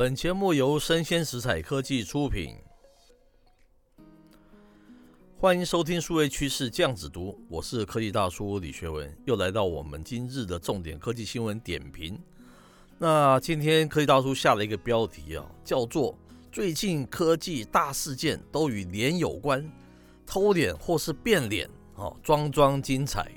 本节目由生鲜食材科技出品，欢迎收听数位趋势酱子读，我是科技大叔李学文，又来到我们今日的重点科技新闻点评。那今天科技大叔下了一个标题啊，叫做“最近科技大事件都与脸有关，偷脸或是变脸，哦，桩桩精彩”。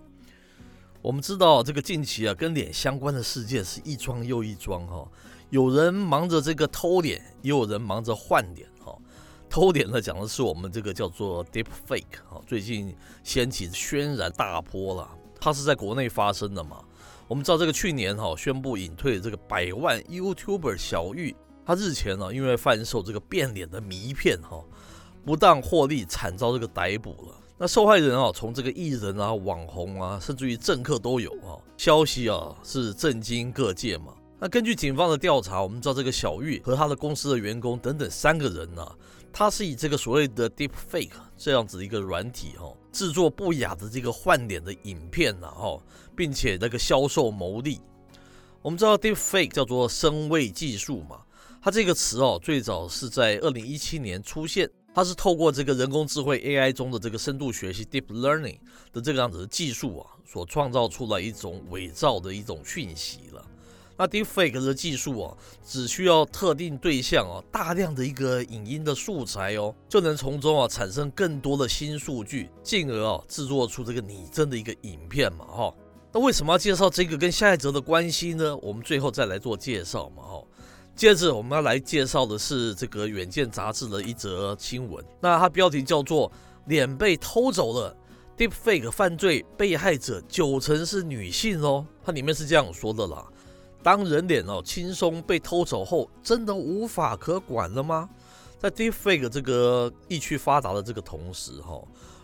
我们知道这个近期啊，跟脸相关的事件是一桩又一桩哈。有人忙着这个偷脸，也有人忙着换脸哈。偷脸呢，讲的是我们这个叫做 Deep Fake 哈，最近掀起轩然大波了。它是在国内发生的嘛？我们知道这个去年哈宣布隐退的这个百万 YouTuber 小玉，他日前呢因为贩售这个变脸的迷片哈，不当获利，惨遭这个逮捕了。那受害人啊，从这个艺人啊、网红啊，甚至于政客都有啊。消息啊是震惊各界嘛。那根据警方的调查，我们知道这个小玉和他的公司的员工等等三个人呢、他是以这个所谓的 Deep Fake 这样子一个软体哈、制作不雅的这个换脸的影片呐哈，并且那个销售牟利。我们知道 Deep Fake 叫做声位技术嘛，它这个词哦、最早是在二零一七年出现。它是透过这个人工智慧 AI 中的这个深度学习 Deep Learning 的这个样子的技术啊，所创造出来一种伪造的一种讯息了。那 Deepfake 的技术啊，只需要特定对象啊，大量的一个影音的素材哦，就能从中啊产生更多的新数据，进而啊制作出这个拟真的一个影片嘛哈。那为什么要介绍这个跟下一则的关系呢？我们最后再来做介绍嘛哈。接着我们要来介绍的是这个《远见》杂志的一则新闻，那它标题叫做“脸被偷走了，Deepfake 犯罪被害者九成是女性哦”。它里面是这样说的啦：当人脸哦轻松被偷走后，真的无法可管了吗？在 Deepfake 这个日趋发达的这个同时，哈。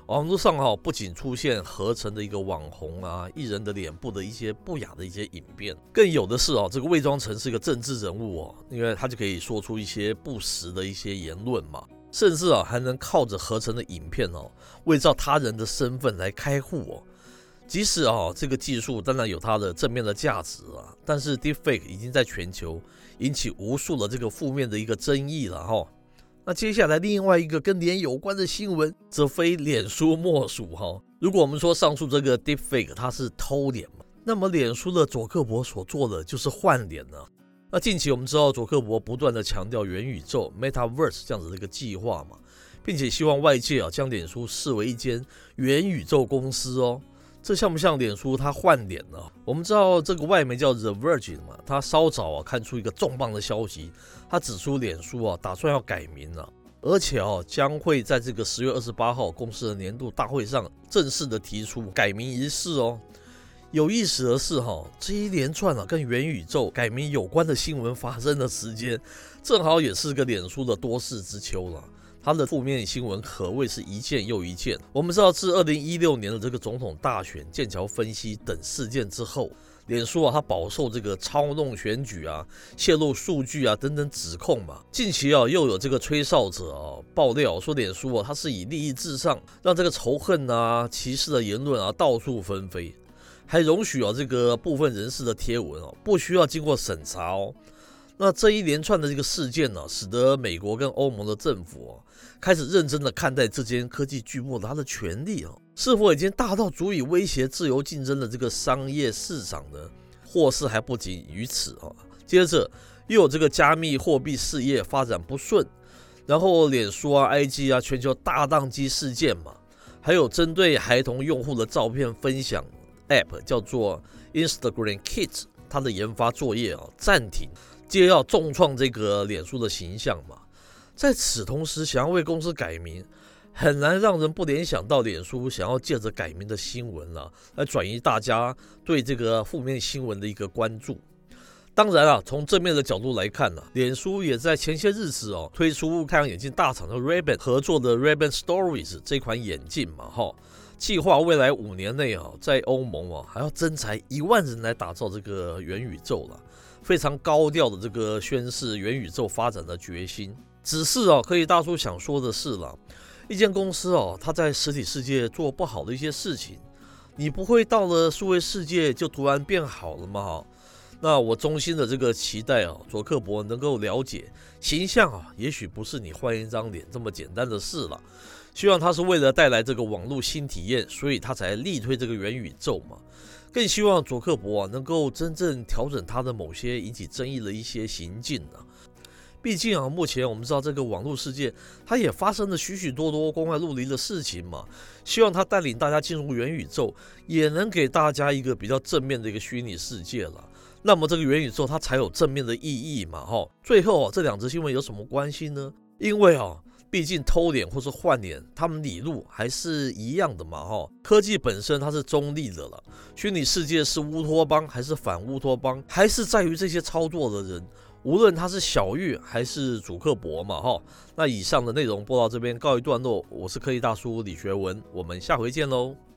网络上哈不仅出现合成的一个网红啊、艺人的脸部的一些不雅的一些影片，更有的是啊，这个伪装成是一个政治人物哦，因为他就可以说出一些不实的一些言论嘛，甚至啊还能靠着合成的影片哦，伪造他人的身份来开户哦。即使啊这个技术当然有它的正面的价值啊，但是 Deepfake 已经在全球引起无数的这个负面的一个争议了哈。那接下来另外一个跟脸有关的新闻，则非脸书莫属哈。如果我们说上述这个 Deepfake 它是偷脸嘛，那么脸书的佐克伯所做的就是换脸呢。那近期我们知道佐克伯不断的强调元宇宙 Metaverse 这样子的一个计划嘛，并且希望外界啊将脸书视为一间元宇宙公司哦。这像不像脸书它换脸呢？我们知道这个外媒叫 The Verge 嘛，它稍早啊看出一个重磅的消息，它指出脸书啊打算要改名了，而且哦将会在这个十月二十八号公司的年度大会上正式的提出改名仪式哦。有意思的是哈，这一连串啊跟元宇宙改名有关的新闻发生的时间，正好也是个脸书的多事之秋了。它的负面新闻可谓是一件又一件。我们知道，自二零一六年的这个总统大选、剑桥分析等事件之后，脸书啊，它饱受这个操弄选举啊、泄露数据啊等等指控嘛。近期啊，又有这个吹哨者啊爆料说，脸书啊，它是以利益至上，让这个仇恨啊、歧视的言论啊到处纷飞，还容许啊这个部分人士的贴文啊不需要经过审查哦。那这一连串的这个事件呢、使得美国跟欧盟的政府啊，开始认真的看待这间科技巨擘它的权力啊，是否已经大到足以威胁自由竞争的这个商业市场呢？或是还不仅于此啊？接着又有这个加密货币事业发展不顺，然后脸书啊、IG 啊，全球大宕机事件嘛，还有针对孩童用户的照片分享 App 叫做 Instagram Kids，它的研发作业啊暂停。皆要重创这个脸书的形象嘛，在此同时，想要为公司改名，很难让人不联想到脸书想要借着改名的新闻了，来转移大家对这个负面新闻的一个关注。当然啊，从正面的角度来看呢，脸书也在前些日子哦推出太阳眼镜大厂的 Ray-Ban 合作的 Ray-Ban Stories 这款眼镜嘛，哈，计划未来五年内啊，在欧盟啊还要增才一万人来打造这个元宇宙了。非常高调的这个宣示元宇宙发展的决心，只是啊，可以大叔想说的是了，一间公司哦，它在实体世界做不好的一些事情，你不会到了数位世界就突然变好了吗？那我衷心的这个期待啊，佐克伯能够了解形象啊，也许不是你换一张脸这么简单的事了。希望他是为了带来这个网络新体验，所以他才力推这个元宇宙嘛。更希望佐克伯啊能够真正调整他的某些引起争议的一些行径啊。毕竟啊，目前我们知道这个网络世界，它也发生了许许多多光怪陆离的事情嘛。希望他带领大家进入元宇宙，也能给大家一个比较正面的一个虚拟世界了。那么这个元宇宙它才有正面的意义嘛。哈，最后啊，这两则新闻有什么关系呢？因为啊，毕竟偷脸或是换脸，他们理路还是一样的嘛。哈，科技本身它是中立的了，虚拟世界是乌托邦还是反乌托邦，还是在于这些操作的人。无论他是小玉还是主克伯嘛，哈，那以上的内容播到这边告一段落。我是科技大叔李学文，我们下回见喽。